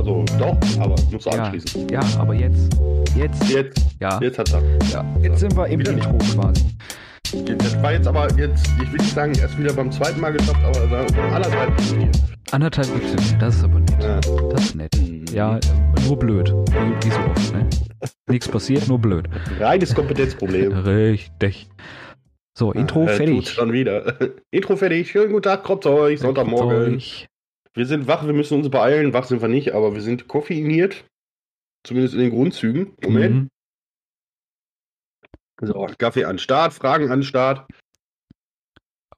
Also doch, aber musst du Ja, anschließen. ja, aber jetzt. Jetzt. Jetzt, Ja, jetzt hat's er. ja. Jetzt sind wir im. Intro quasi. Das war jetzt aber jetzt, ich will nicht sagen, erst wieder beim zweiten Mal geschafft, aber sagen, anderthalb hier. Anderthalb gibt's nicht. Das ist aber nett. Ja. Das ist nett. Mhm. Ja, nur blöd. Wie, wie so oft, ne? Nichts passiert, nur blöd. Reines Kompetenzproblem. Richtig. So, Intro tut's fertig. schon wieder. Intro fertig. Schönen guten Tag, kommt euch. Sonntagmorgen. Euch. Wir sind wach, wir müssen uns beeilen. Wach sind wir nicht, aber wir sind koffeiniert. Zumindest in den Grundzügen. Moment. Mhm. So, Kaffee an Start, Fragen an Start.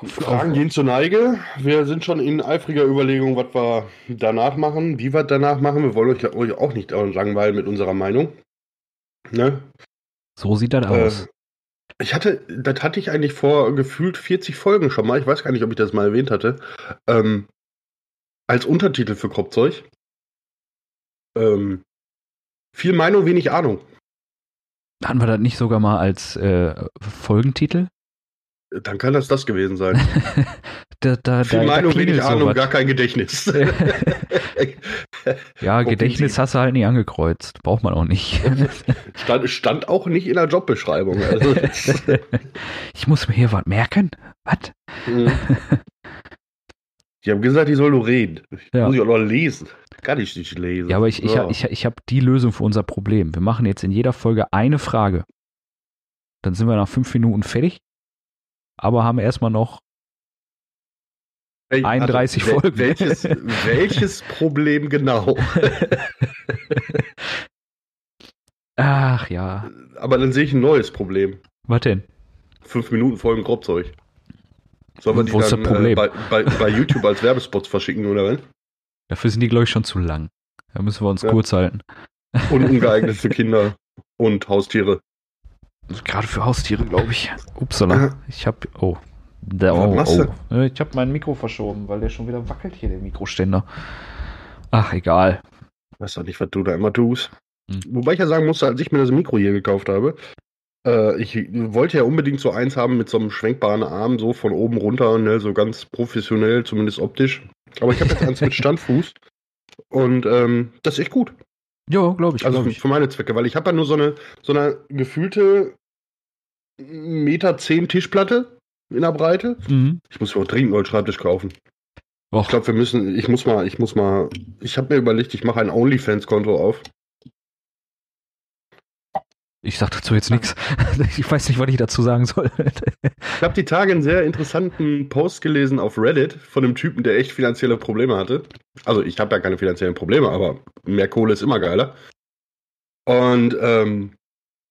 Fragen gehen zur Neige. Wir sind schon in eifriger Überlegung, was wir danach machen, wie wir danach machen. Wir wollen euch, euch auch nicht langweilen mit unserer Meinung. Ne? So sieht das aus. Äh, ich hatte, das hatte ich eigentlich vor gefühlt 40 Folgen schon mal. Ich weiß gar nicht, ob ich das mal erwähnt hatte. Ähm, als Untertitel für Kropfzeug. Ähm, viel Meinung, wenig Ahnung. Hatten wir das nicht sogar mal als äh, Folgentitel? Dann kann das das gewesen sein. da, da, Viel da, Meinung, wenig Ahnung, sowas. gar kein Gedächtnis. Ja, Gedächtnis hast du halt nicht angekreuzt. Braucht man auch nicht. stand, stand auch nicht in der Jobbeschreibung. Also, ich muss mir hier was merken. Was? Mhm. Die haben gesagt, ich soll nur reden. Ja. Muss ich auch noch lesen. Kann ich nicht lesen. Ja, aber ich, ich, hab- ich, ich habe die Lösung für unser Problem. Wir machen jetzt in jeder Folge eine Frage. Dann sind wir nach fünf Minuten fertig. Aber haben erstmal noch. Wel- 31 wel- Folgen. Welches, welches Problem genau? Ach ja. Aber dann sehe ich ein neues Problem. Was denn? Fünf Minuten Folgen Grobzeug. Sollen wir die dann das Problem? Äh, bei, bei, bei YouTube als Werbespots verschicken oder was? Dafür sind die, glaube ich, schon zu lang. Da müssen wir uns Ja. kurz halten. Und ungeeignet für Kinder und Haustiere. Gerade für Haustiere, glaube ich. Upsala. Ich habe. Oh. Was oh, oh. Äh, Ich habe mein Mikro verschoben, weil der schon wieder wackelt hier, der Mikroständer. Ach, egal. Weiß doch nicht, was du da immer tust. Hm. Wobei ich ja sagen musste, als ich mir das Mikro hier gekauft habe, äh, ich wollte ja unbedingt so eins haben mit so einem schwenkbaren Arm, so von oben runter, ne, so ganz professionell, zumindest optisch. Aber ich habe jetzt eins mit Standfuß und ähm, das ist echt gut. Ja, glaube ich. Also glaub für, ich. für meine Zwecke, weil ich habe ja nur so eine, so eine gefühlte Meter zehn Tischplatte in der Breite. Mhm. Ich muss mir auch dringend einen neuen Schreibtisch kaufen. Och, Ich glaube, wir müssen, ich muss mal, ich muss mal, ich habe mir überlegt, ich mache ein OnlyFans-Konto auf. Ich sag dazu jetzt nichts. Ich weiß nicht, was ich dazu sagen soll. Ich habe die Tage einen sehr interessanten Post gelesen auf Reddit von einem Typen, der echt finanzielle Probleme hatte. Also ich habe ja keine finanziellen Probleme, aber mehr Kohle ist immer geiler. Und ähm,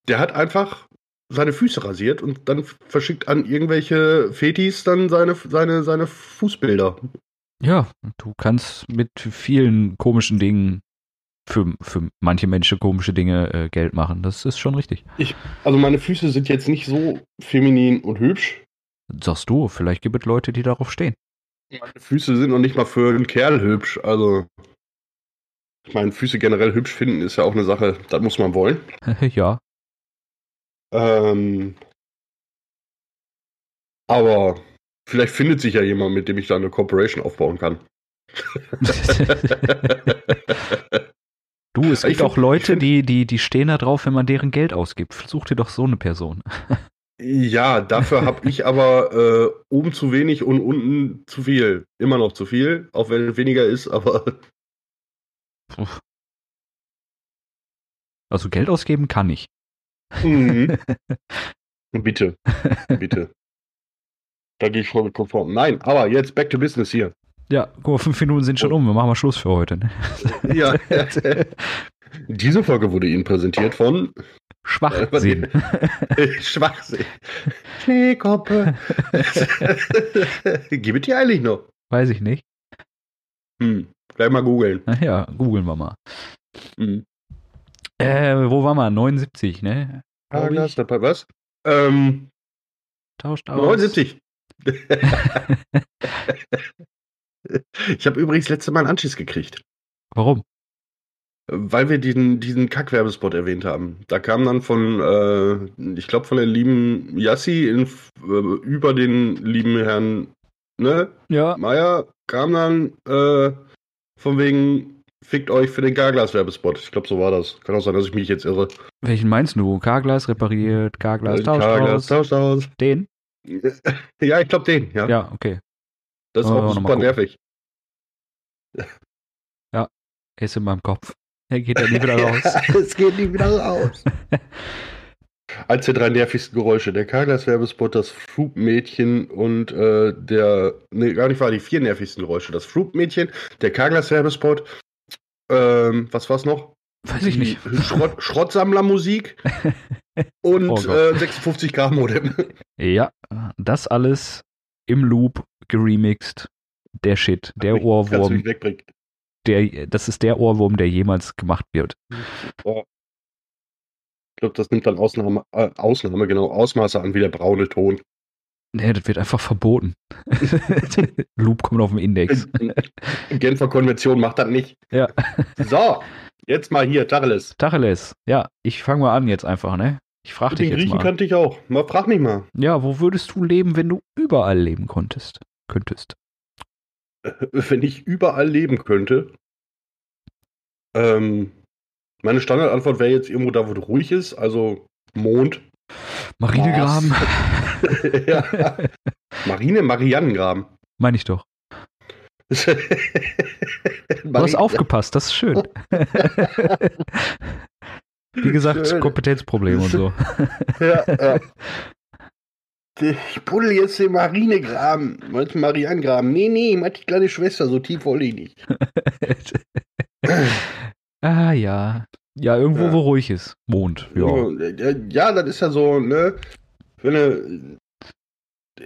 der hat einfach seine Füße rasiert und dann verschickt an irgendwelche Fetis dann seine, seine, seine Fußbilder. Ja, du kannst mit vielen komischen Dingen, für, für manche Menschen komische Dinge äh, Geld machen. Das ist schon richtig. Also meine Füße sind jetzt nicht so feminin und hübsch. Sagst du, vielleicht gibt es Leute, die darauf stehen. Meine Füße sind noch nicht mal für einen Kerl hübsch. Also ich meine, Füße generell hübsch finden ist ja auch eine Sache, das muss man wollen. ja. Ähm, aber vielleicht findet sich ja jemand, mit dem ich da eine Corporation aufbauen kann. Du, es gibt find- auch Leute, find- die, die, die stehen da drauf, wenn man deren Geld ausgibt. Such dir doch so eine Person. ja, dafür habe ich aber äh, oben zu wenig und unten zu viel. Immer noch zu viel, auch wenn es weniger ist, aber. Also Geld ausgeben kann ich. Mhm. bitte, bitte. Da gehe ich voll mit konform. Nein, aber jetzt back to business hier. Ja, guck mal, fünf Minuten sind schon um. Wir machen mal Schluss für heute. Ne? Ja. Diese Folge wurde Ihnen präsentiert von Schwachsinn. Schwachsinn. Schneekoppe. Gibt die eigentlich noch? Weiß ich nicht. Hm. Gleich mal googeln. Ja, googeln wir mal. Hm. Äh, wo waren wir? 79, ne? Ich. dabei was? Ähm, Tauscht aus. 79. ich habe übrigens letzte Mal einen Anschiss gekriegt. Warum? Weil wir diesen, diesen Kack-Werbespot erwähnt haben. Da kam dann von, äh, ich glaube, von der lieben Yassi in, äh, über den lieben Herrn ne, Ja. Meier kam dann äh, von wegen, fickt euch für den Carglass-Werbespot. Ich glaube, so war das. Kann auch sein, dass ich mich jetzt irre. Welchen meinst du? Carglass repariert, Carglass tauscht aus. tauscht aus. Den? Ja, ich glaube den, ja. Ja, okay. Das ist wir auch super nervig. Er ist in meinem Kopf. Er geht da nie wieder raus. es geht nie wieder raus. Eins der drei nervigsten Geräusche. Der Carglass-Werbespot, das Fruit-Mädchen und äh, der. Nee, gar nicht wahr, die vier nervigsten Geräusche. Das Fruit-Mädchen, der Carglass-Werbespot. Ähm, was war's noch? Weiß ich nicht. Schrott, Schrottsammlermusik und Oh äh, 56 Gramm Modem. Ja, das alles im Loop geremixed. Der Shit, der Ohrwurm, mich wegbringen. der, das ist der Ohrwurm, der jemals gemacht wird. Oh. Ich glaube, das nimmt dann Ausnahme, äh, Ausnahme, genau, Ausmaße an wie der braune Ton. Nee, das wird einfach verboten. Loop kommt auf den Index. Genfer Konvention macht das nicht. Ja. So, jetzt mal hier, Tacheles. Tacheles, ja, ich fange mal an jetzt einfach, ne? Ich frage dich Den Griechen mal. kannte ich auch. Mal frag mich mal. Ja, wo würdest du leben, wenn du überall leben konntest? Könntest. Wenn ich überall leben könnte. Ähm, meine Standardantwort wäre jetzt irgendwo da, wo es ruhig ist, also Mond. Marinegraben. ja. Marine, Marianengraben. Meine ich doch. Du hast aufgepasst, das ist schön. Wie gesagt, Schön. Kompetenzproblem und so. Ja, ja. Ich buddel jetzt den Marinegraben. Meinst du Marianengraben? Nee, nee, meine kleine Schwester, so tief wollte ich nicht. ah ja. Ja, irgendwo, Ja. wo ruhig ist. Mond. Ja. Ja, ja das ist ja so, ne? Wenn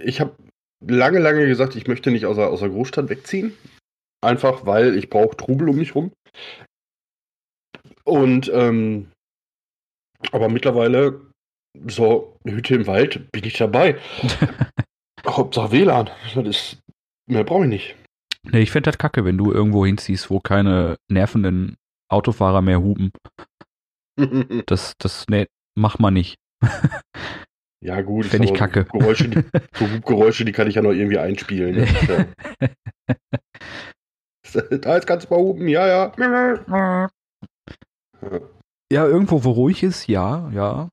ich habe lange, lange gesagt, ich möchte nicht aus der, aus der Großstadt wegziehen. Einfach, weil ich brauche Trubel um mich rum. Und, ähm, aber mittlerweile, so, Hütte im Wald, bin ich dabei. Hauptsache WLAN. Das ist, mehr brauche ich nicht. Nee, ich fände das kacke, wenn du irgendwo hinziehst, wo keine nervenden Autofahrer mehr hupen. Das, das, nee, mach mal nicht. Ja, gut. ist Fänd ich kacke. So Geräusche, die, so Hubgeräusche, die kann ich ja noch irgendwie einspielen. Ne? Da jetzt kannst du mal hupen, ja, ja. Ja, irgendwo, wo ruhig ist, ja, ja.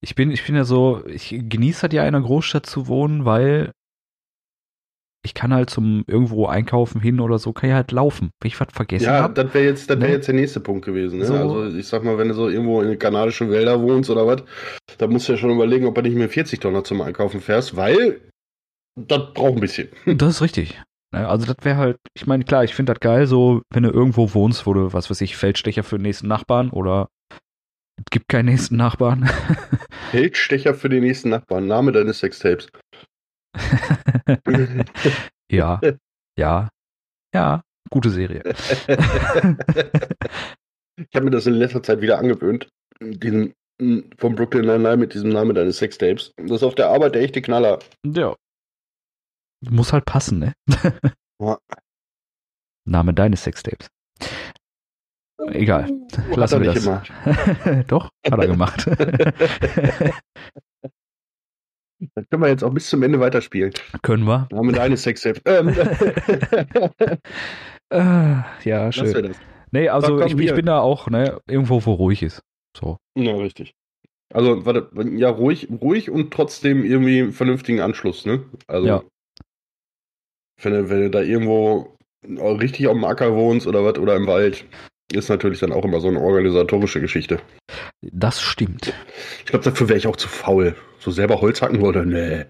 Ich bin, ich bin ja so, ich genieße halt ja in einer Großstadt zu wohnen, weil ich kann halt zum irgendwo einkaufen hin oder so, kann ich halt laufen. Wenn ich was vergessen Ja, habe. das wäre jetzt, das wär Ne? jetzt der nächste Punkt gewesen. Ne? So. Also ich sag mal, wenn du so irgendwo in den kanadischen Wälder wohnst oder was, da musst du ja schon überlegen, ob du nicht mit 40 Tonner zum Einkaufen fährst, weil das braucht ein bisschen. Das ist richtig. Ja, Also das wäre halt, ich meine, klar, ich finde das geil, so, wenn du irgendwo wohnst, wo du, was weiß ich, Feldstecher für den nächsten Nachbarn oder es gibt keinen nächsten Nachbarn. Feldstecher für den nächsten Nachbarn, Name deines Sextapes. ja, ja, ja, gute Serie. Ich habe mir das in letzter Zeit wieder angewöhnt. Diesen m, von Brooklyn Nine-Nine mit diesem Namen deines Sextapes. Das ist auf der Arbeit der echte Knaller. Ja. Muss halt passen, ne? Ja. Name deines Sextapes. Egal. Hat Lassen er wir das. Doch, hat er gemacht. Dann können wir jetzt auch bis zum Ende weiterspielen. Können wir. Name deines Sextapes. Ähm, Äh, ja, schön. das. Nee, also ich, ich bin da auch, ne, irgendwo, wo ruhig ist. So. Ja, richtig. Also, warte, ja, ruhig, ruhig und trotzdem irgendwie einen vernünftigen Anschluss, ne? Also, Ja. Wenn, du, wenn du da irgendwo richtig auf dem Acker wohnst oder was, oder im Wald, ist natürlich dann auch immer so eine organisatorische Geschichte. Das stimmt. Ich glaube, dafür wäre ich auch zu faul. So selber Holz hacken würde, nee.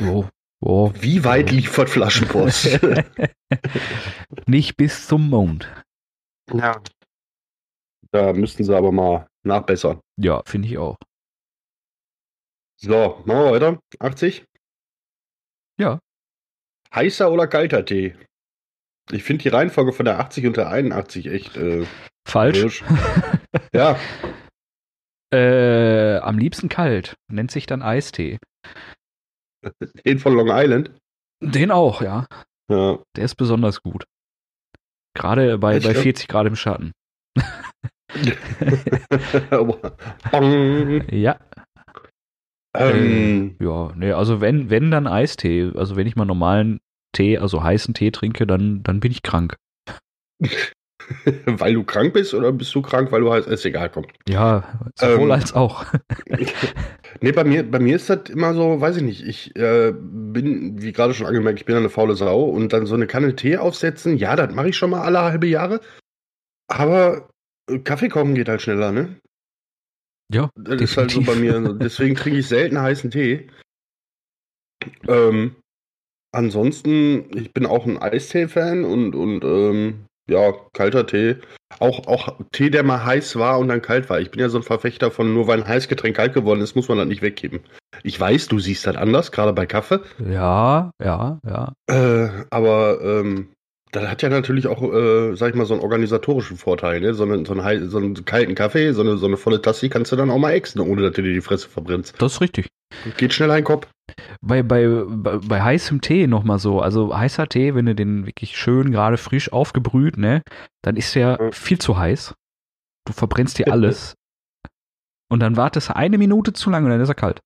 Wo? Wo? Wie weit liefert Flaschenpost? Nicht bis zum Mond. ja. Da müssten sie aber mal nachbessern. Ja, finde ich auch. So, machen wir weiter. 80? Ja. Heißer oder kalter Tee? Ich finde die Reihenfolge von der 80 und der 81 echt äh, Falsch. Ja, Äh, am liebsten kalt. Nennt sich dann Eistee. den von Long Island. Den auch, ja. Ja. Der ist besonders gut. Gerade bei, Ich bei glaub- 40 Grad im Schatten. Ja. Ähm, Ja, nee, also wenn, wenn dann Eistee, also wenn ich mal normalen Tee, also heißen Tee trinke, dann, dann bin ich krank. weil du krank bist oder bist du krank, weil du heißt, ist egal, komm. Ja, sowohl ähm, als auch. nee, bei mir, bei mir ist das immer so, weiß ich nicht, ich äh, bin, wie gerade schon angemerkt, ich bin eine faule Sau und dann so eine Kanne Tee aufsetzen, ja, das mache ich schon mal alle halbe Jahre. Aber Kaffee kochen geht halt schneller, ne? Ja. Das definitiv. ist halt so bei mir. Deswegen trinke ich selten heißen Tee. Ähm, ansonsten, ich bin auch ein Eistee-Fan und, und ähm, ja, kalter Tee. Auch, auch Tee, der mal heiß war und dann kalt war. Ich bin ja so ein Verfechter von nur weil ein Heißgetränk kalt geworden ist, muss man das nicht weggeben. Ich weiß, du siehst das anders, gerade bei Kaffee. Ja, ja, ja. Äh, aber ähm, das hat ja natürlich auch, äh, sag ich mal, so einen organisatorischen Vorteil, ne? So, eine, so, einen, so einen kalten Kaffee, so eine, so eine volle Tasse, kannst du dann auch mal exen, ohne dass du dir die Fresse verbrennst. Das ist richtig. Geht schnell ein Kopf. Bei, bei, bei, bei heißem Tee nochmal so, also heißer Tee, wenn du den wirklich schön gerade frisch aufgebrüht, ne, dann ist der ja. viel zu heiß. Du verbrennst dir alles. und dann wartest du eine Minute zu lange und dann ist er kalt.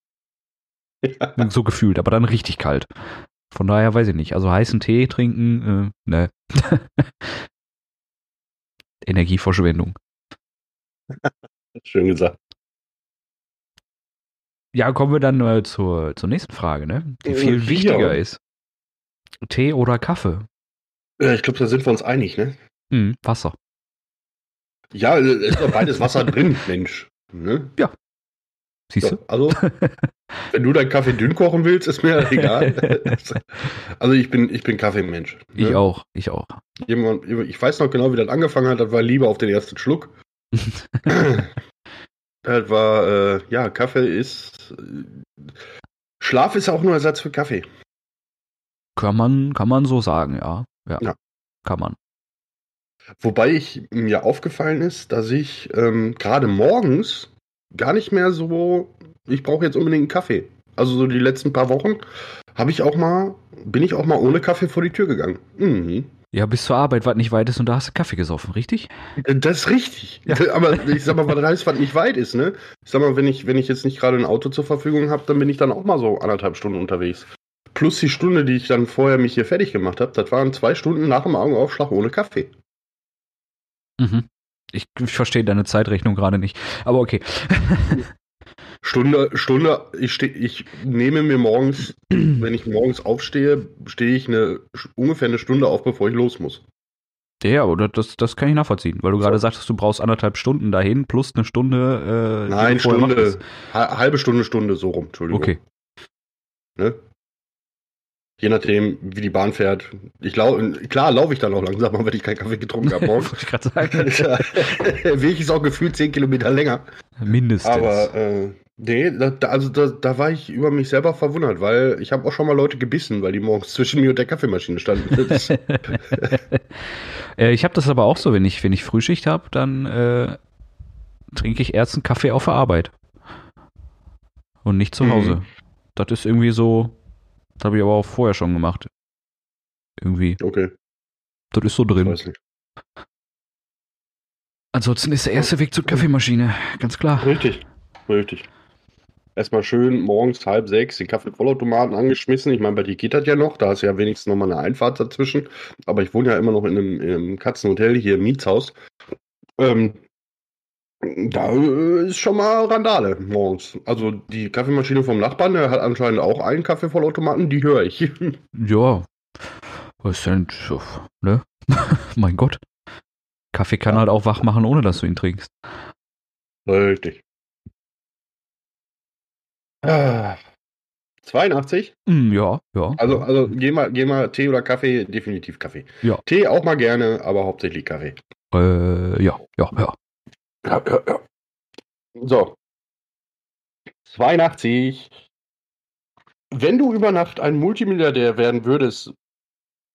Ja. So gefühlt, aber dann richtig kalt. Von daher weiß ich nicht. Also heißen Tee trinken, äh, ne. Energieverschwendung. Schön gesagt. Ja, kommen wir dann äh, zur, zur nächsten Frage, ne? Die viel ja. wichtiger ist. Tee oder Kaffee? Ja, ich glaube, da sind wir uns einig, ne? Hm, Wasser. Ja, es ist doch beides Wasser drin, Mensch. Ne? Ja. Siehst du? also, wenn du deinen Kaffee dünn kochen willst, ist mir egal. also ich bin, ich bin Kaffeemensch. Ne? Ich auch, ich auch. Jemand, ich weiß noch genau, wie das angefangen hat, das war Liebe auf den ersten Schluck. das war, äh, ja, Kaffee ist. Schlaf ist auch nur Ersatz für Kaffee. Kann man, kann man so sagen, ja. Ja. ja. Kann man. Wobei ich mir aufgefallen ist, dass ich ähm, gerade morgens gar nicht mehr so, ich brauche jetzt unbedingt einen Kaffee. Also so die letzten paar Wochen habe ich auch mal, bin ich auch mal ohne Kaffee vor die Tür gegangen. Mhm. Ja, bis zur Arbeit, was nicht weit ist und da hast du Kaffee gesoffen, richtig? Das ist richtig. Ja. Aber ich sag mal, was heißt, was nicht weit ist, ne? Ich sag mal, wenn ich, wenn ich jetzt nicht gerade ein Auto zur Verfügung habe, dann bin ich dann auch mal so anderthalb Stunden unterwegs. Plus die Stunde, die ich dann vorher mich hier fertig gemacht habe, das waren zwei Stunden nach dem Augenaufschlag ohne Kaffee. Mhm. Ich, ich verstehe deine Zeitrechnung gerade nicht. Aber okay. Stunde, Stunde, ich, steh, ich nehme mir morgens, wenn ich morgens aufstehe, stehe ich eine, ungefähr eine Stunde auf, bevor ich los muss. Ja, oder das, das kann ich nachvollziehen, weil du gerade sagtest, du brauchst anderthalb Stunden dahin plus eine Stunde. Äh, Nein, Stunde, halbe Stunde, Stunde, so rum, Entschuldigung. Okay. Ne? Je nachdem, wie die Bahn fährt. Ich lau klar laufe ich dann auch langsam, wenn ich keinen Kaffee getrunken habe morgens. Wollte ich gerade sagen. Weg ist auch gefühlt zehn Kilometer länger. Mindestens. Aber äh, nee, da, also da, da, war ich über mich selber verwundert, weil ich habe auch schon mal Leute gebissen, weil die morgens zwischen mir und der Kaffeemaschine standen. äh, ich habe das aber auch so, wenn ich, wenn ich Frühschicht habe, dann äh, trinke ich erst einen Kaffee auf der Arbeit. Und nicht zu mhm. Hause. Mhm. Das ist irgendwie so, das habe ich aber auch vorher schon gemacht. Irgendwie. Okay. Das ist so drin. Ich weiß nicht. Ansonsten ist der erste Weg zur Kaffeemaschine, ganz klar. Richtig, richtig. Erstmal schön morgens halb sechs den Kaffee-Vollautomaten angeschmissen. Ich meine, bei dir geht das ja noch, da hast du ja wenigstens nochmal eine Einfahrt dazwischen. Aber ich wohne ja immer noch in einem, in einem Katzenhotel hier im Mietshaus. Ähm, da äh, ist schon mal Randale morgens. Also die Kaffeemaschine vom Nachbarn, der hat anscheinend auch einen Kaffeevollautomaten, die höre ich. Ja. Was denn? Ne? mein Gott. Kaffee kann ja. halt auch wach machen, ohne dass du ihn trinkst. Richtig. Ah. 82? Mm, ja, ja. Also, also geh mal, geh mal Tee oder Kaffee, definitiv Kaffee. Ja. Tee auch mal gerne, aber hauptsächlich Kaffee. Äh, ja, ja, ja. Ja, ja, ja. So. 82. Wenn du über Nacht ein Multimilliardär werden würdest,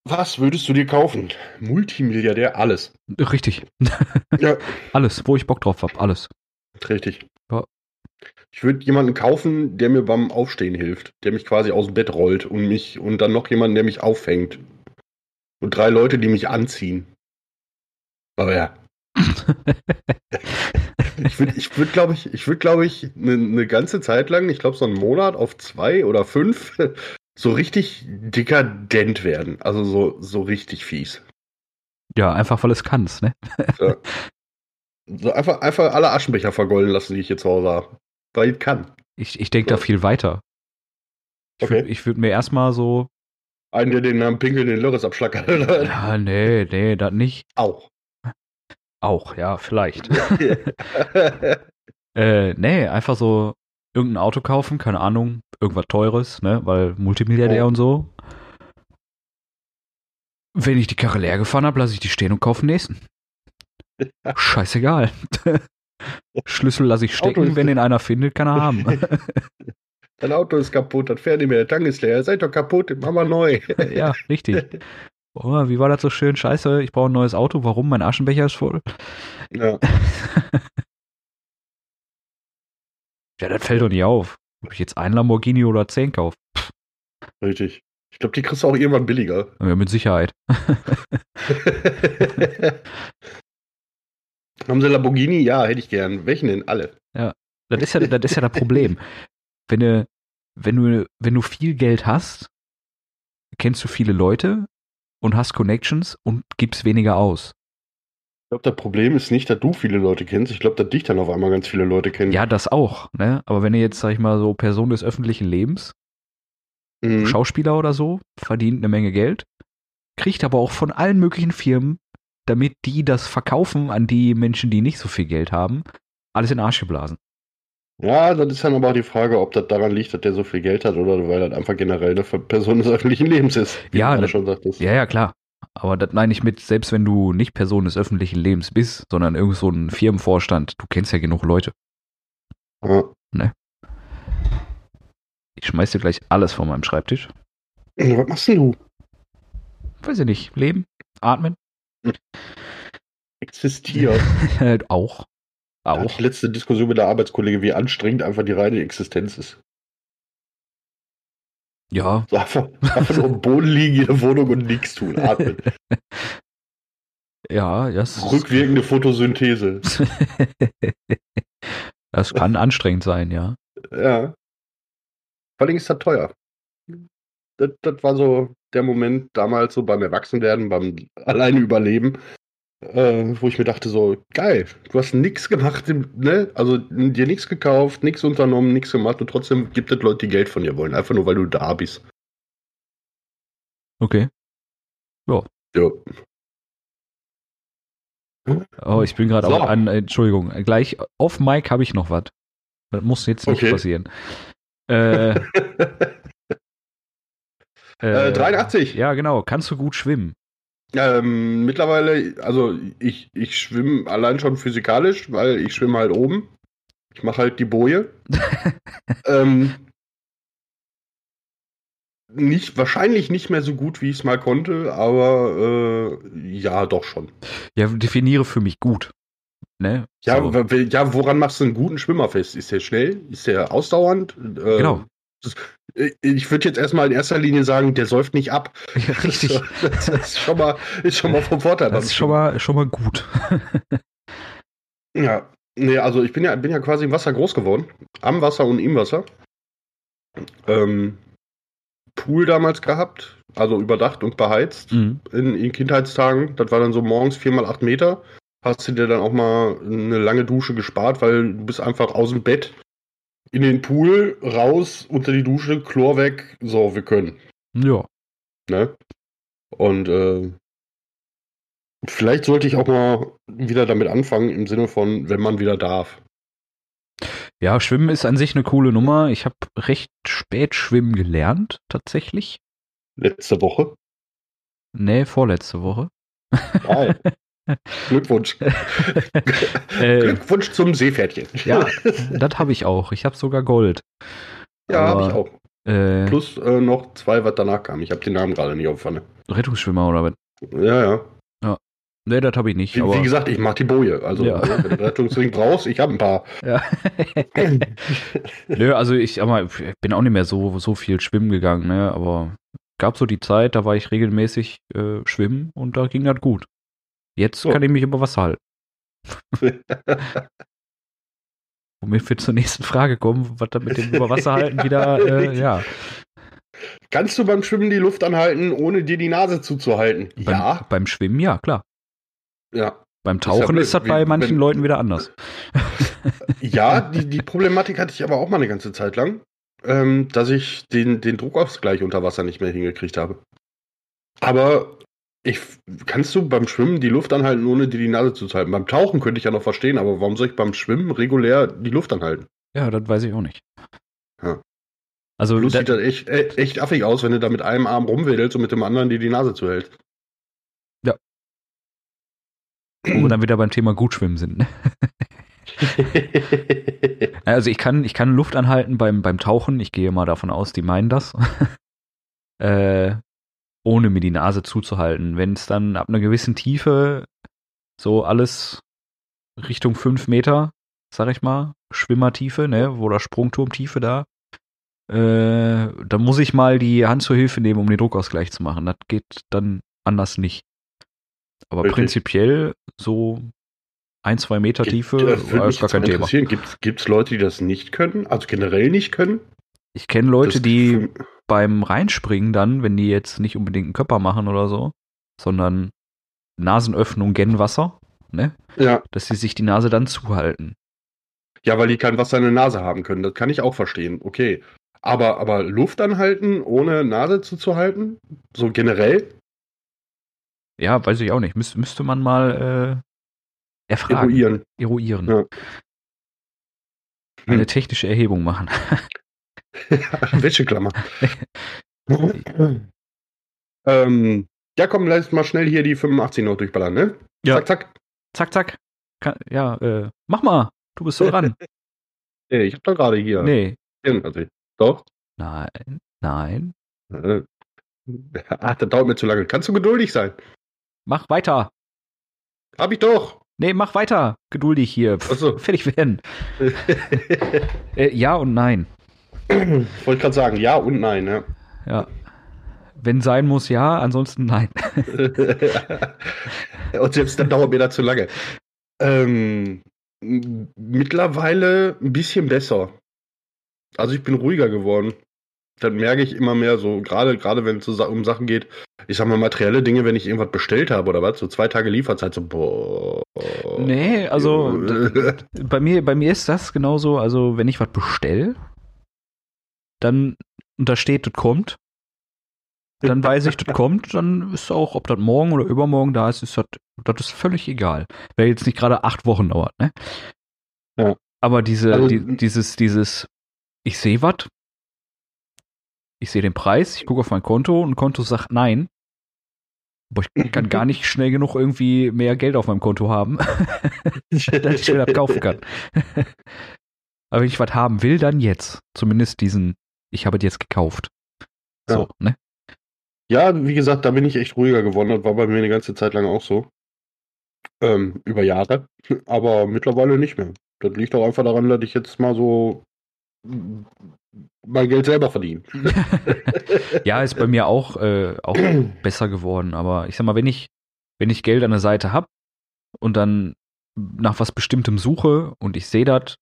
was würdest du dir kaufen? Multimilliardär, alles. Richtig. ja. Alles, wo ich Bock drauf habe, alles. Richtig. Ja. Ich würde jemanden kaufen, der mir beim Aufstehen hilft, der mich quasi aus dem Bett rollt und mich und dann noch jemanden, der mich auffängt. Und drei Leute, die mich anziehen. Aber ja. Ich würde, ich würd, glaube ich, ich würde, glaube ich, eine ne ganze Zeit lang, ich glaube so einen Monat auf zwei oder fünf, so richtig dekadent werden. Also so, so richtig fies. Ja, einfach weil es kannst, ne? So. so einfach, einfach alle Aschenbecher vergolden lassen, die ich hier zu Hause habe. Weil ich kann. Ich, ich denke da viel weiter. Ich Okay. würd- würde mir erstmal so, Einen, der den Namen Pinkel den Lörres abschlackert. ja, nee, nee, das nicht. Auch. Auch, ja, vielleicht. äh, nee, einfach so irgendein Auto kaufen, keine Ahnung, irgendwas Teures, ne, weil Multimilliardär Oh. und so. Wenn ich die Karre leer gefahren habe, lasse ich die stehen und kaufe den nächsten. Scheißegal. Schlüssel lasse ich stecken, wenn den einer findet, kann er haben. Dein Auto ist kaputt, das fährt nicht mehr, der Tank ist leer. Seid doch kaputt, machen wir neu. ja, richtig. Oh, wie war das so schön? Scheiße, ich brauche ein neues Auto. Warum? Mein Aschenbecher ist voll. Ja. Ja, das fällt doch nicht auf. Ob ich jetzt einen Lamborghini oder zehn kaufe. Richtig. Ich glaube, die kriegst du auch irgendwann billiger. Ja, mit Sicherheit. Haben sie Lamborghini? Ja, hätte ich gern. Welchen denn? Alle. Das ist ja, das ist ja das Problem. Wenn du, wenn du, wenn du viel Geld hast, kennst du viele Leute und hast Connections und gibst weniger aus. Ich glaube, das Problem ist nicht, dass du viele Leute kennst. Ich glaube, dass dich dann auf einmal ganz viele Leute kennen. Ja, das auch, ne? Aber wenn du jetzt, sag ich mal, so Person des öffentlichen Lebens, Mhm. Schauspieler oder so, verdient eine Menge Geld, kriegt aber auch von allen möglichen Firmen, damit die das verkaufen an die Menschen, die nicht so viel Geld haben, alles in Arsch geblasen. Ja, das ist dann aber auch die Frage, ob das daran liegt, dass der so viel Geld hat oder weil das einfach generell eine Person des öffentlichen Lebens ist. Ja, das- schon sagtest. Ja, ja, klar. Aber das meine ich mit, selbst wenn du nicht Person des öffentlichen Lebens bist, sondern irgend so ein Firmenvorstand, du kennst ja genug Leute. Ja. Ich schmeiß dir gleich alles von meinem Schreibtisch. Was machst du? Weiß ich nicht. Leben, atmen, Existiert. auch. Auch. Die letzte Diskussion mit der Arbeitskollege, wie anstrengend einfach die reine Existenz ist. Ja. So einfach, einfach nur am Boden liegen in der Wohnung und nichts tun. Atmen. Ja, das, Rückwirkende Photosynthese. das kann anstrengend sein, ja. Ja. Vor allem ist das teuer. Das, das war so der Moment damals so beim Erwachsenwerden, beim alleine Überleben, äh, wo ich mir dachte so, geil, du hast nichts gemacht, ne? also dir nichts gekauft, nichts unternommen, nichts gemacht und trotzdem gibt es Leute, die Geld von dir wollen, einfach nur weil du da bist. Okay. Ja. Oh, ich bin gerade So. auch an, Entschuldigung, gleich auf Mike habe ich noch was. Das muss jetzt nicht Okay. passieren. Äh, Äh, 83. Ja, genau. Kannst du gut schwimmen? Ähm, mittlerweile, also ich, ich schwimme allein schon physikalisch, weil ich schwimme halt oben. Ich mache halt die Boje. ähm, nicht, wahrscheinlich nicht mehr so gut, wie ich es mal konnte, aber äh, ja, doch schon. Ja, definiere für mich gut. Ne? Ja, So. ja, woran machst du einen guten Schwimmer fest? Ist der schnell? Ist der ausdauernd? Äh, Genau. Äh, Ich würde jetzt erstmal in erster Linie sagen, der säuft nicht ab. Ja, richtig. Das ist schon mal, ist schon mal vom Vorteil. Das ist schon mal, schon mal gut. Ja, nee, also ich bin ja, bin ja quasi im Wasser groß geworden. Am Wasser und im Wasser. Ähm, Pool damals gehabt, also überdacht und beheizt Mhm. in, in Kindheitstagen. Das war dann so morgens 4 mal 8 Meter. Hast du dir dann auch mal eine lange Dusche gespart, weil du bist einfach aus dem Bett in den Pool, raus, unter die Dusche, Chlor weg. So, wir können. Ja. Ne? Und äh, vielleicht sollte ich auch mal wieder damit anfangen, im Sinne von, wenn man wieder darf. Ja, Schwimmen ist an sich eine coole Nummer. Ich habe recht spät schwimmen gelernt, tatsächlich. Letzte Woche. Nee, vorletzte Woche. Geil. Glückwunsch. Äh, Glückwunsch zum Seepferdchen. ja, das habe ich auch. Ich habe sogar Gold. ja habe ich auch. Äh, Plus äh, noch zwei, was danach kam. Ich habe den Namen gerade nicht auf Pfanne. Rettungsschwimmer oder was? Ja, ja. Nee, das habe ich nicht. Wie, wie gesagt, ich mach die Boje. Also, Ja. wenn du einen Rettungsring brauchst, ich habe ein paar. Ja. Nö, also ich aber ich bin auch nicht mehr so, so viel schwimmen gegangen, ne? Aber gab so die Zeit, da war ich regelmäßig äh, schwimmen und da ging das gut. Jetzt So. kann ich mich über Wasser halten. Womit wir zur nächsten Frage kommen, was da mit dem Überwasserhalten wieder, äh, ja. Kannst du beim Schwimmen die Luft anhalten, ohne dir die Nase zuzuhalten? Beim, ja. Beim Schwimmen, ja, klar. Ja. Beim Tauchen ist, das bei manchen wenn, Leuten wieder anders. Ja, die, die Problematik hatte ich aber auch mal eine ganze Zeit lang, ähm, dass ich den, den Druckausgleich unter Wasser nicht mehr hingekriegt habe. Aber ich, kannst du beim Schwimmen die Luft anhalten, ohne dir die Nase zu halten? Beim Tauchen könnte ich ja noch verstehen, aber warum soll ich beim Schwimmen regulär die Luft anhalten? Ja, das weiß ich auch nicht. Ja. Also, Plus sieht das echt, e, echt affig aus, wenn du da mit einem Arm rumwedelst und mit dem anderen dir die Nase zuhältst. Ja. Wo wir dann wieder beim Thema Gutschwimmen sind. Ne? also ich kann, ich kann Luft anhalten beim, beim Tauchen. Ich gehe mal davon aus, die meinen das. äh, ohne mir die Nase zuzuhalten. Wenn es dann ab einer gewissen Tiefe so alles Richtung fünf Meter, sag ich mal, Schwimmertiefe, ne, oder Sprungturmtiefe da, äh, dann muss ich mal die Hand zur Hilfe nehmen, um den Druckausgleich zu machen. Das geht dann anders nicht. Aber Richtig. prinzipiell so ein, zwei Meter Tiefe das ist gar kein Thema. Gibt es Leute, die das nicht können? Also generell nicht können? Ich kenne Leute, das die beim Reinspringen dann, wenn die jetzt nicht unbedingt einen Körper machen oder so, sondern Nasenöffnung gen Wasser, ne? Ja. Dass sie sich die Nase dann zuhalten. Ja, weil die kein Wasser in der Nase haben können. Das kann ich auch verstehen. Okay. Aber, aber Luft anhalten, ohne Nase zuzuhalten? So generell? Ja, weiß ich auch nicht. Müs müsste man mal äh, erfragen. Eruieren. Eruieren. Ja. Eine hm. technische Erhebung machen. Wäscheklammer. ähm, ja, komm, lass mal schnell hier die 85 noch durchballern, ne? Ja. Zack, zack. Zack, zack. Kann, ja, äh, mach mal. Du bist so dran. nee, ich hab doch gerade hier. Nee. Doch? Nein, nein. Äh, ach, das dauert mir zu lange. Kannst du geduldig sein? Mach weiter. Hab ich doch. Nee, mach weiter. Geduldig hier. Pff, so. Fertig werden. äh, ja und nein. Wollte gerade sagen, ja und nein, ja. Ja. Wenn sein muss, ja, ansonsten nein. und selbst dann dauert mir das zu lange. Ähm, mittlerweile ein bisschen besser. Also ich bin ruhiger geworden. Dann merke ich immer mehr so, gerade gerade wenn es um Sachen geht, ich sag mal materielle Dinge, wenn ich irgendwas bestellt habe oder was, so zwei Tage Lieferzeit, so boah. Nee, also bei mir, bei mir ist das genauso, also wenn ich was bestelle, dann und da steht, das kommt, dann weiß ich, das kommt, dann ist auch, ob das morgen oder übermorgen da ist, ist das, das ist völlig egal. Weil jetzt nicht gerade acht Wochen dauert, ne? Ja. Aber diese, also, die, dieses, dieses, ich sehe was, ich sehe den Preis, ich gucke auf mein Konto und Konto sagt nein. Aber ich kann gar nicht schnell genug irgendwie mehr Geld auf meinem Konto haben, dass ich mir das kaufen kann. Aber wenn ich was haben will, dann jetzt. Zumindest diesen ich habe die jetzt gekauft. So, ja. ne? Ja, wie gesagt, da bin ich echt ruhiger geworden. Das war bei mir eine ganze Zeit lang auch so. Ähm, über Jahre. Aber mittlerweile nicht mehr. Das liegt auch einfach daran, dass ich jetzt mal so mein Geld selber verdiene. ja, ist bei mir auch, äh, auch besser geworden. Aber ich sag mal, wenn ich, wenn ich Geld an der Seite habe und dann nach was Bestimmtem suche und ich sehe das,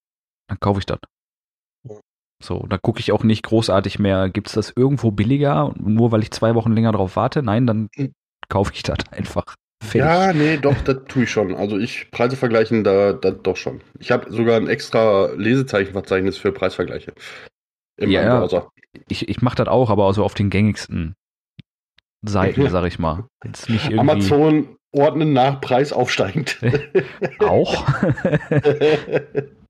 dann kaufe ich das. So, da gucke ich auch nicht großartig mehr, gibt es das irgendwo billiger, nur weil ich zwei Wochen länger drauf warte? Nein, dann hm. kaufe ich das einfach. Fertig. Ja, nee, doch, das tue ich schon. Also ich Preise vergleichen da, da doch schon. Ich habe sogar ein extra Lesezeichenverzeichnis für Preisvergleiche. Im ja, Browser. Ich, ich mache das auch, aber also auf den gängigsten Seiten, sag ich mal. Jetzt nicht irgendwie... Amazon ordnen nach Preis aufsteigend. auch?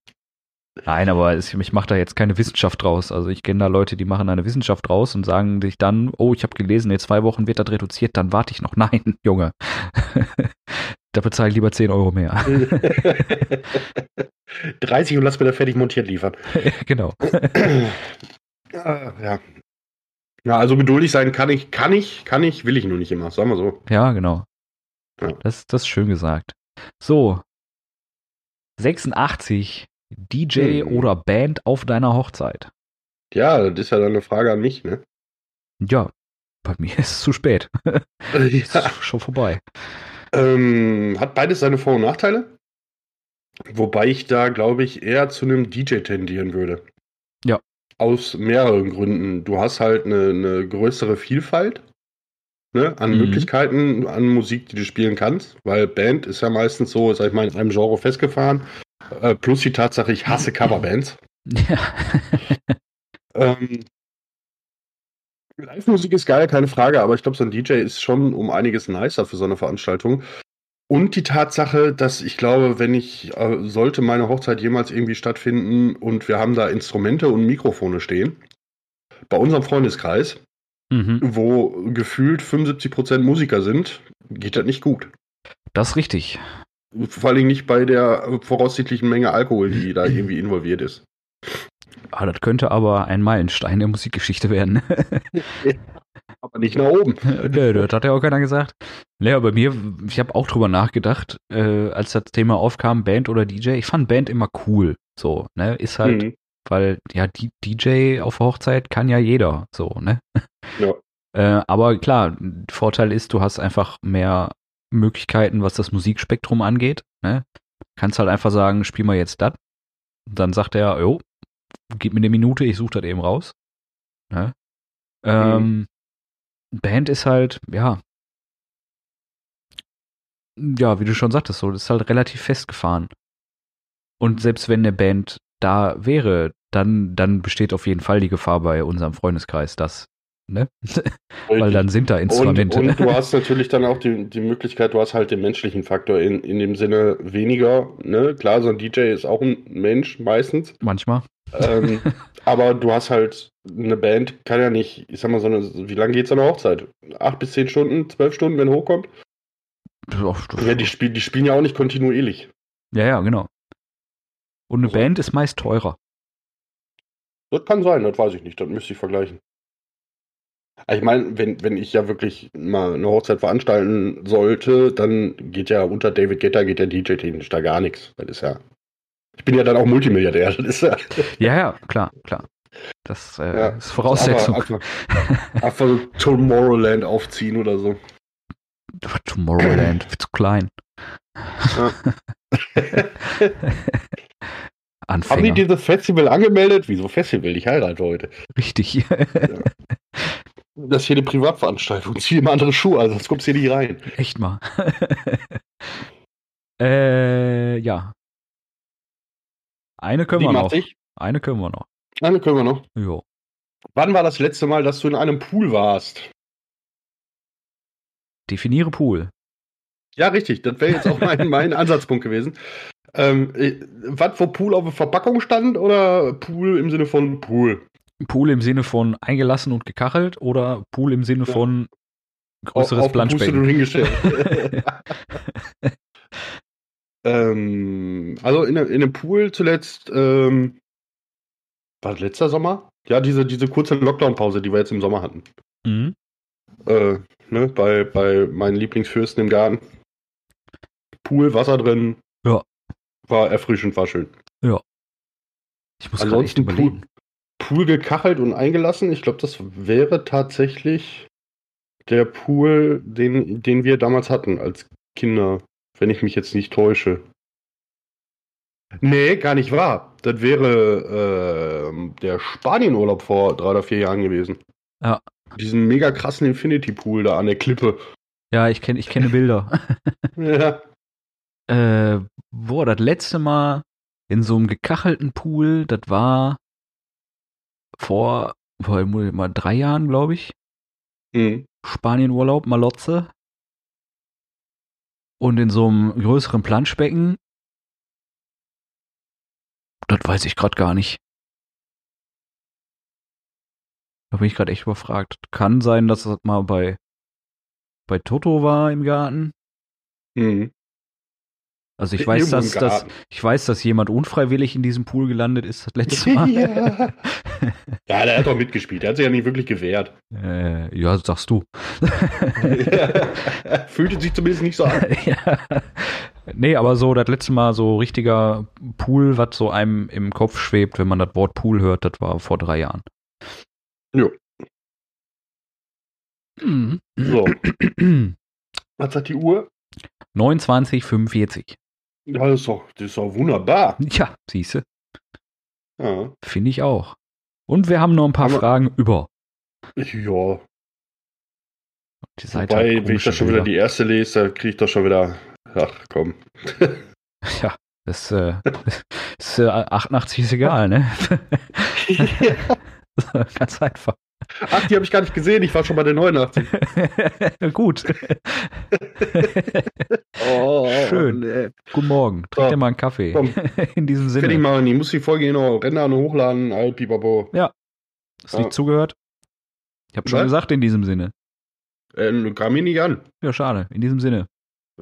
Nein, aber es, ich mache da jetzt keine Wissenschaft draus. Also ich kenne da Leute, die machen eine Wissenschaft draus und sagen sich dann, oh, ich habe gelesen, in zwei Wochen wird das reduziert, dann warte ich noch. Nein, Junge. da bezahle ich lieber 10 Euro mehr. 30 und lass mir da fertig montiert liefern. genau. ja. Ja, also geduldig sein kann ich, kann ich, kann ich, will ich nur nicht immer, sagen wir so. Ja, genau. Ja. Das, das ist schön gesagt. So. 86 DJ hm. oder Band auf deiner Hochzeit? Ja, das ist ja dann eine Frage an mich, ne? Ja, bei mir ist es zu spät. ja. ist schon vorbei. Ähm, hat beides seine Vor- und Nachteile. Wobei ich da, glaube ich, eher zu einem DJ tendieren würde. Ja. Aus mehreren Gründen. Du hast halt eine, eine größere Vielfalt. ne, an Mhm. Möglichkeiten, an Musik, die du spielen kannst, weil Band ist ja meistens so, sag ich mal, in einem Genre festgefahren. Äh, plus die Tatsache, ich hasse Coverbands. Ja. Ähm, Live-Musik ist geil, keine Frage, aber ich glaube, so ein DJ ist schon um einiges nicer für so eine Veranstaltung. Und die Tatsache, dass ich glaube, wenn ich, äh, sollte meine Hochzeit jemals irgendwie stattfinden und wir haben da Instrumente und Mikrofone stehen, bei unserem Freundeskreis, mhm. wo gefühlt 75% Musiker sind, geht das nicht gut. Das ist richtig. Vor Dingen nicht bei der voraussichtlichen Menge Alkohol, die da irgendwie involviert ist. Ah, das könnte aber ein Meilenstein der Musikgeschichte werden. Aber nicht nach oben. Nö, das hat ja auch keiner gesagt. Naja, bei mir, ich habe auch drüber nachgedacht, äh, als das Thema aufkam, Band oder DJ. Ich fand Band immer cool. So, ne? Ist halt, Mhm. weil, ja, die DJ auf Hochzeit kann ja jeder. So, ne? Ja. Äh, aber klar, Vorteil ist, du hast einfach mehr Möglichkeiten, was das Musikspektrum angeht. Ne? Kannst halt einfach sagen, spiel mal jetzt das. Dann sagt er, jo, gib mir eine Minute, ich suche das eben raus. Ne? Ähm, Band ist halt, ja, ja, wie du schon sagtest, so, das ist halt relativ festgefahren. Und selbst wenn eine Band da wäre, dann, dann besteht auf jeden Fall die Gefahr bei unserem Freundeskreis, dass, ne? Weil dann sind da Instrumente. Und, und du hast natürlich dann auch die, die Möglichkeit, du hast halt den menschlichen Faktor in, in dem Sinne weniger. Ne? Klar, so ein DJ ist auch ein Mensch meistens. Manchmal. ähm, aber du hast halt eine Band, kann ja nicht, ich sag mal, so eine, wie lange geht so eine Hochzeit? Acht bis zehn Stunden, zwölf Stunden, wenn hochkommt? Ja, die, spiel, die spielen ja auch nicht kontinuierlich. Ja, ja, genau. Und eine Also- Band ist meist teurer. Das kann sein, das weiß ich nicht, das müsste ich vergleichen. Aber Ich meine, wenn, wenn ich ja wirklich mal eine Hochzeit veranstalten sollte, dann geht ja unter David Guetta geht ja DJ-technisch da gar nichts. Das ist ja. Ich bin ja dann auch Multimilliardär. Das ist ja. Ja, ja, klar, klar. Das äh, Ja, ist Voraussetzung. Einfach, einfach so Tomorrowland aufziehen oder so. Tomorrowland, zu klein. Haben die dieses Festival angemeldet? Wieso Festival? Ich heirate heute. Richtig. Das ist hier eine Privatveranstaltung. Zieh mal andere Schuhe, also sonst kommst du hier nicht rein. Echt mal. äh, ja. Eine können Die wir noch. sich. Eine können wir noch. Eine können wir noch. Jo. Wann war das letzte Mal, dass du in einem Pool warst? Definiere Pool. Ja, richtig. Das wäre jetzt auch mein, mein Ansatzpunkt gewesen. Ähm, äh, was, wo Pool auf der Verpackung stand oder Pool im Sinne von Pool? Pool im Sinne von eingelassen und gekachelt oder Pool im Sinne Ja. von größeres und Planschbecken? hingestellt. ähm, also in, in einem Pool zuletzt, ähm, war das letzter Sommer? Ja, diese, diese kurze Lockdown-Pause, die wir jetzt im Sommer hatten. Mhm. Äh, ne, bei, bei meinen Lieblingsfürsten im Garten. Pool, Wasser drin. Ja. War erfrischend, war schön. Ich muss gerade Ansonsten überlegen. Pool gekachelt und eingelassen. Ich glaube, das wäre tatsächlich der Pool, den, den wir damals hatten als Kinder, wenn ich mich jetzt nicht täusche. Nee, gar nicht wahr. Das wäre ähm, der Spanienurlaub vor drei oder vier Jahren gewesen. Ja. Diesen mega krassen Infinity Pool da an der Klippe. Ja, ich kenne ich kenne Bilder. Ja. äh, boah, das letzte Mal in so einem gekachelten Pool, das war vor, boah, mal drei Jahren, glaube ich. Mhm. Spanienurlaub, Malotze. Und in so einem größeren Planschbecken. Das weiß ich gerade gar nicht. Da bin ich gerade echt überfragt. Kann sein, dass das mal bei, bei Toto war im Garten. Mhm. Also ich weiß, dass, dass, ich weiß, dass jemand unfreiwillig in diesem Pool gelandet ist das letzte Mal. ja. ja, der hat doch mitgespielt. Der hat sich ja nicht wirklich gewehrt. äh, ja, sagst du. Fühlte sich zumindest nicht so an. ja. Nee, aber so das letzte Mal so richtiger Pool, was so einem im Kopf schwebt, wenn man das Wort Pool hört, das war vor drei Jahren. Jo. Mhm. So, was hat die Uhr? 29,45. Ja, das ist doch, das ist doch wunderbar. Ja, siehste, Ja. finde ich auch. Und wir haben noch ein paar Aber- Fragen über. Ja. Die Seite Wobei, hat wenn ich das schon wieder Bilder. die erste lese, da kriege ich doch schon wieder. Ach komm. Ja, das äh, ist äh, 88 ist egal, ne? Ganz einfach. Ach, die habe ich gar nicht gesehen. Ich war schon bei der 89. Gut. Oh, Schön. Nee. Guten Morgen. Trink So, dir mal einen Kaffee. komm. In diesem Fertig Sinne. machen. Ich muss die Folge hier noch rendern und hochladen. All pipapo. Hast du nicht Ja. zugehört? Ich habe schon Was? gesagt, in diesem Sinne. Äh, kam mir nicht an. Ja, schade. In diesem Sinne.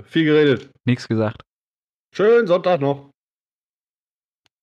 Viel geredet. Nichts gesagt. Schönen Sonntag noch.